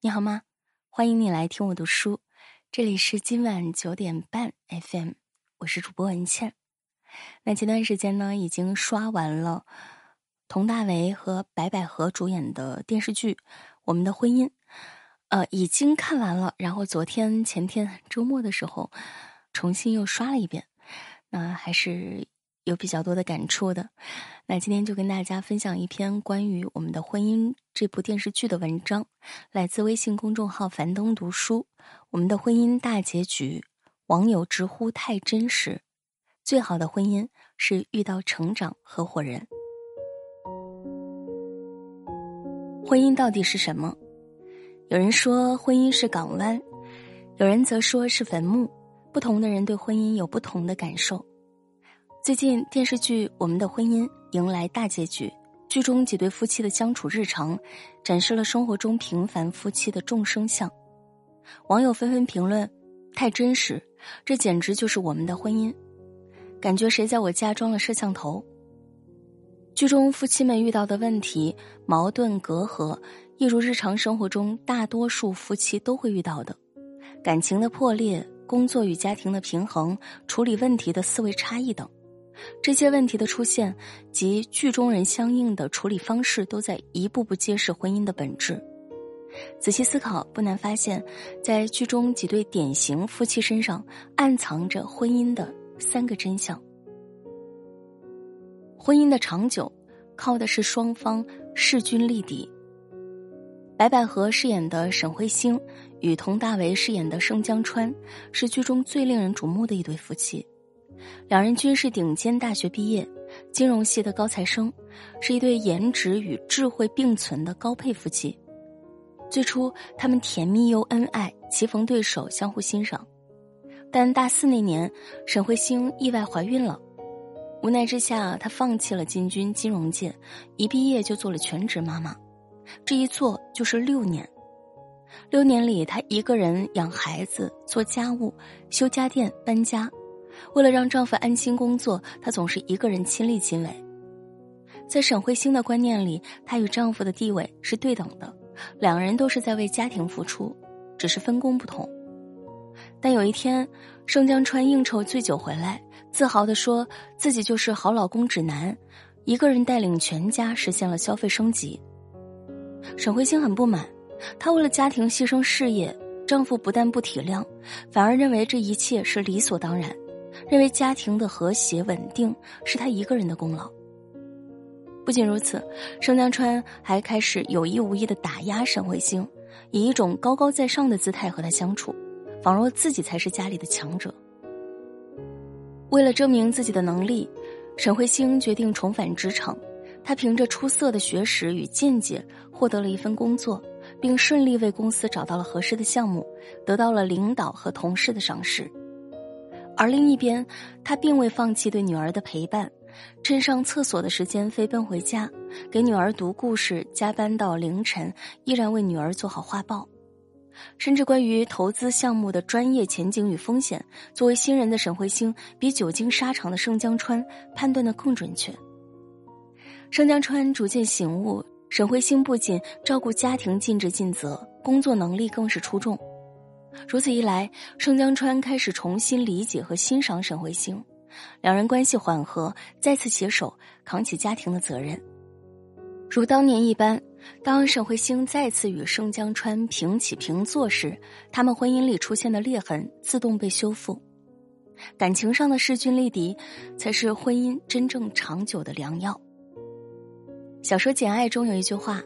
你好吗？欢迎你来听我读书，这里是今晚九点半 FM，我是主播文倩。那前段时间呢，已经刷完了佟大为和白百合主演的电视剧《我们的婚姻》，呃，已经看完了。然后昨天、前天周末的时候，重新又刷了一遍，那还是。有比较多的感触的，那今天就跟大家分享一篇关于我们的婚姻这部电视剧的文章，来自微信公众号樊登读书。我们的婚姻大结局，网友直呼太真实。最好的婚姻是遇到成长合伙人。婚姻到底是什么？有人说婚姻是港湾，有人则说是坟墓。不同的人对婚姻有不同的感受。最近电视剧《我们的婚姻》迎来大结局，剧中几对夫妻的相处日常，展示了生活中平凡夫妻的众生相。网友纷纷评论：“太真实，这简直就是我们的婚姻。”感觉谁在我家装了摄像头？剧中夫妻们遇到的问题、矛盾、隔阂，一如日常生活中大多数夫妻都会遇到的，感情的破裂、工作与家庭的平衡、处理问题的思维差异等。这些问题的出现及剧中人相应的处理方式，都在一步步揭示婚姻的本质。仔细思考，不难发现，在剧中几对典型夫妻身上，暗藏着婚姻的三个真相。婚姻的长久，靠的是双方势均力敌。白百合饰演的沈慧星与佟大为饰演的盛江川，是剧中最令人瞩目的一对夫妻。两人均是顶尖大学毕业，金融系的高材生，是一对颜值与智慧并存的高配夫妻。最初，他们甜蜜又恩爱，棋逢对手，相互欣赏。但大四那年，沈慧星意外怀孕了，无奈之下，她放弃了进军金融界，一毕业就做了全职妈妈。这一做就是六年，六年里，她一个人养孩子、做家务、修家电、搬家。为了让丈夫安心工作，她总是一个人亲力亲为。在沈慧星的观念里，她与丈夫的地位是对等的，两个人都是在为家庭付出，只是分工不同。但有一天，盛江川应酬醉酒回来，自豪地说自己就是好老公指南，一个人带领全家实现了消费升级。沈慧星很不满，她为了家庭牺牲事业，丈夫不但不体谅，反而认为这一切是理所当然。认为家庭的和谐稳定是他一个人的功劳。不仅如此，盛江川还开始有意无意的打压沈慧星，以一种高高在上的姿态和她相处，仿若自己才是家里的强者。为了证明自己的能力，沈慧星决定重返职场。她凭着出色的学识与见解，获得了一份工作，并顺利为公司找到了合适的项目，得到了领导和同事的赏识。而另一边，他并未放弃对女儿的陪伴，趁上厕所的时间飞奔回家，给女儿读故事，加班到凌晨，依然为女儿做好画报。甚至关于投资项目的专业前景与风险，作为新人的沈慧星，比久经沙场的盛江川判断的更准确。盛江川逐渐醒悟，沈慧星不仅照顾家庭尽职尽责，工作能力更是出众。如此一来，盛江川开始重新理解和欣赏沈慧星，两人关系缓和，再次携手扛起家庭的责任。如当年一般，当沈慧星再次与盛江川平起平坐时，他们婚姻里出现的裂痕自动被修复。感情上的势均力敌，才是婚姻真正长久的良药。小说《简爱》中有一句话：“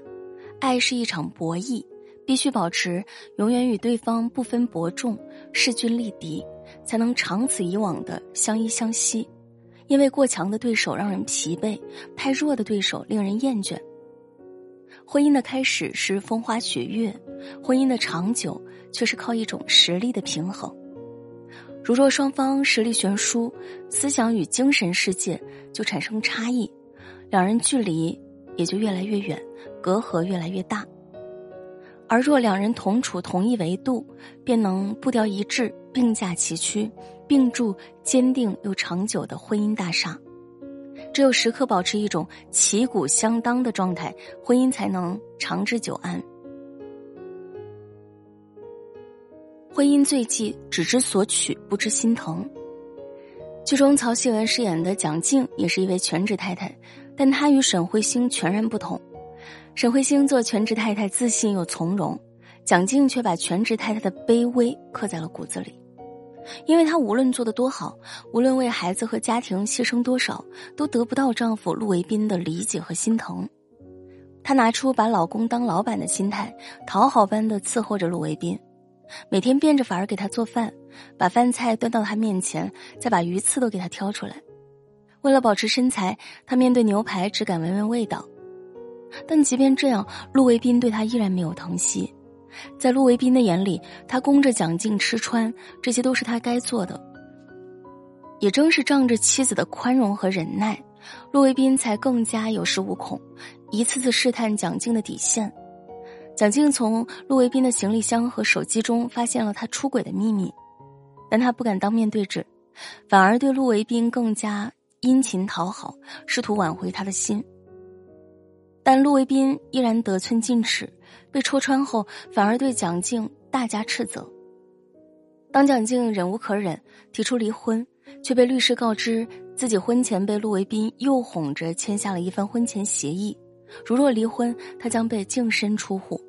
爱是一场博弈。”必须保持永远与对方不分伯仲、势均力敌，才能长此以往的相依相惜。因为过强的对手让人疲惫，太弱的对手令人厌倦。婚姻的开始是风花雪月，婚姻的长久却是靠一种实力的平衡。如若双方实力悬殊，思想与精神世界就产生差异，两人距离也就越来越远，隔阂越来越大。而若两人同处同一维度，便能步调一致，并驾齐驱，并筑坚定又长久的婚姻大厦。只有时刻保持一种旗鼓相当的状态，婚姻才能长治久安。婚姻最忌只知索取，不知心疼。剧中曹曦文饰演的蒋静也是一位全职太太，但她与沈慧星全然不同。沈慧星做全职太太自信又从容，蒋静却把全职太太的卑微刻在了骨子里。因为她无论做得多好，无论为孩子和家庭牺牲多少，都得不到丈夫陆维斌的理解和心疼。她拿出把老公当老板的心态，讨好般的伺候着陆维斌。每天变着法儿给他做饭，把饭菜端到他面前，再把鱼刺都给他挑出来。为了保持身材，他面对牛排只敢闻闻味道。但即便这样，陆维斌对他依然没有疼惜。在陆维斌的眼里，他供着蒋静吃穿，这些都是他该做的。也正是仗着妻子的宽容和忍耐，陆维斌才更加有恃无恐，一次次试探蒋静的底线。蒋静从陆维斌的行李箱和手机中发现了他出轨的秘密，但他不敢当面对质，反而对陆维斌更加殷勤讨好，试图挽回他的心。但陆维斌依然得寸进尺，被戳穿后反而对蒋静大加斥责。当蒋静忍无可忍提出离婚，却被律师告知自己婚前被陆维斌诱哄着签下了一份婚前协议。如若离婚，他将被净身出户。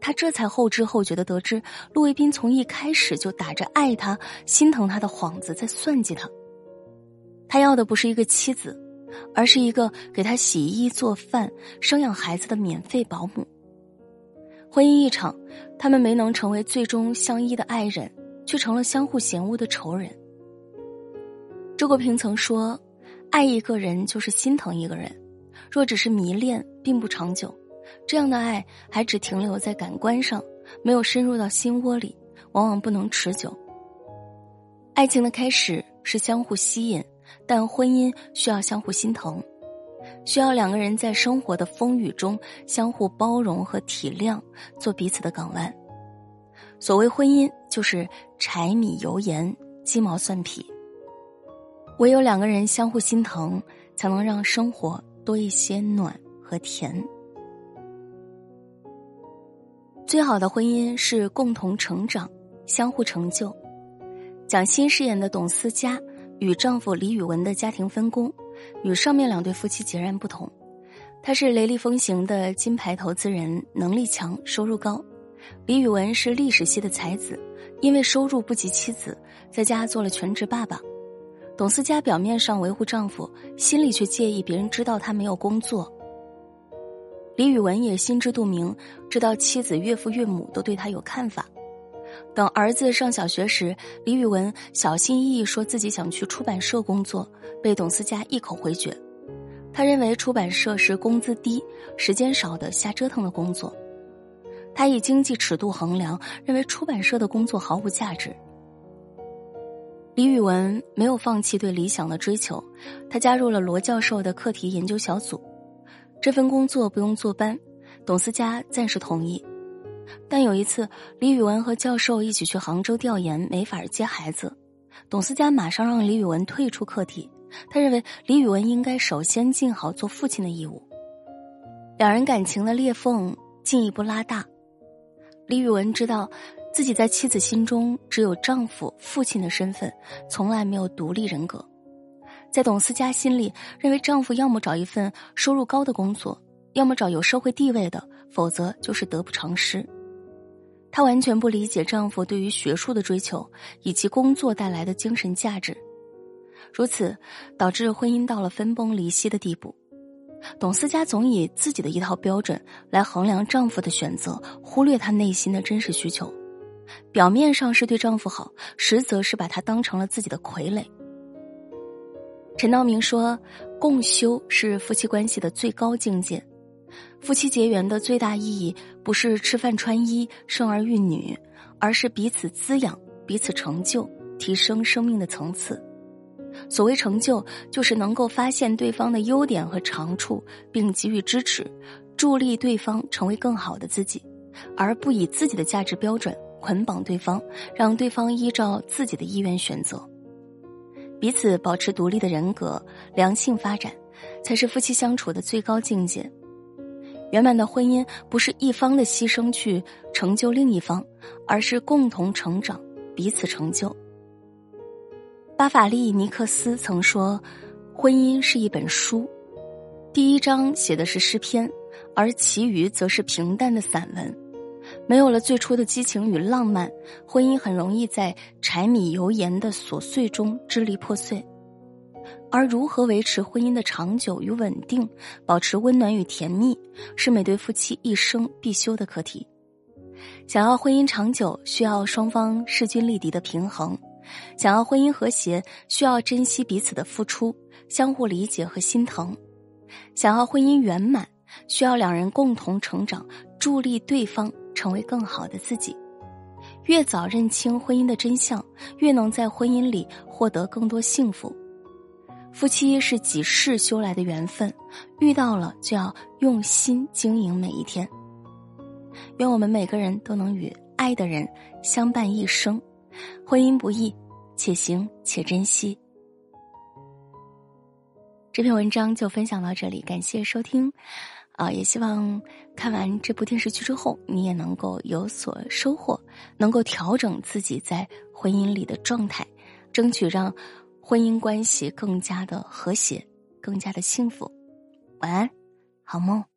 他这才后知后觉的得知，陆卫斌从一开始就打着爱他、心疼他的幌子在算计他。他要的不是一个妻子，而是一个给他洗衣做饭、生养孩子的免费保姆。婚姻一场，他们没能成为最终相依的爱人，却成了相互嫌恶的仇人。周国平曾说：“爱一个人就是心疼一个人。”若只是迷恋，并不长久，这样的爱还只停留在感官上，没有深入到心窝里，往往不能持久。爱情的开始是相互吸引，但婚姻需要相互心疼，需要两个人在生活的风雨中相互包容和体谅，做彼此的港湾。所谓婚姻，就是柴米油盐、鸡毛蒜皮，唯有两个人相互心疼，才能让生活。多一些暖和甜。最好的婚姻是共同成长，相互成就。蒋欣饰演的董思佳与丈夫李宇文的家庭分工，与上面两对夫妻截然不同。他是雷厉风行的金牌投资人，能力强，收入高；李宇文是历史系的才子，因为收入不及妻子，在家做了全职爸爸。董思佳表面上维护丈夫，心里却介意别人知道她没有工作。李宇文也心知肚明，知道妻子、岳父、岳母都对他有看法。等儿子上小学时，李宇文小心翼翼说自己想去出版社工作，被董思佳一口回绝。他认为出版社是工资低、时间少的瞎折腾的工作。他以经济尺度衡量，认为出版社的工作毫无价值。李宇文没有放弃对理想的追求，他加入了罗教授的课题研究小组。这份工作不用坐班，董思佳暂时同意。但有一次，李宇文和教授一起去杭州调研，没法接孩子，董思佳马上让李宇文退出课题。他认为李宇文应该首先尽好做父亲的义务。两人感情的裂缝进一步拉大。李宇文知道。自己在妻子心中只有丈夫、父亲的身份，从来没有独立人格。在董思佳心里，认为丈夫要么找一份收入高的工作，要么找有社会地位的，否则就是得不偿失。她完全不理解丈夫对于学术的追求以及工作带来的精神价值，如此导致婚姻到了分崩离析的地步。董思佳总以自己的一套标准来衡量丈夫的选择，忽略他内心的真实需求。表面上是对丈夫好，实则是把他当成了自己的傀儡。陈道明说：“共修是夫妻关系的最高境界，夫妻结缘的最大意义不是吃饭穿衣、生儿育女，而是彼此滋养、彼此成就、提升生命的层次。所谓成就，就是能够发现对方的优点和长处，并给予支持，助力对方成为更好的自己，而不以自己的价值标准。”捆绑对方，让对方依照自己的意愿选择，彼此保持独立的人格，良性发展，才是夫妻相处的最高境界。圆满的婚姻不是一方的牺牲去成就另一方，而是共同成长，彼此成就。巴法利尼克斯曾说：“婚姻是一本书，第一章写的是诗篇，而其余则是平淡的散文。没有了最初的激情与浪漫，婚姻很容易在柴米油盐的琐碎中支离破碎。”而如何维持婚姻的长久与稳定，保持温暖与甜蜜，是每对夫妻一生必修的课题。想要婚姻长久，需要双方势均力敌的平衡；想要婚姻和谐，需要珍惜彼此的付出，相互理解和心疼；想要婚姻圆满，需要两人共同成长，助力对方成为更好的自己。越早认清婚姻的真相，越能在婚姻里获得更多幸福。夫妻是几世修来的缘分，遇到了就要用心经营每一天。愿我们每个人都能与爱的人相伴一生。婚姻不易，且行且珍惜。这篇文章就分享到这里，感谢收听。啊，也希望看完这部电视剧之后，你也能够有所收获，能够调整自己在婚姻里的状态，争取让。婚姻关系更加的和谐，更加的幸福。晚安，好梦。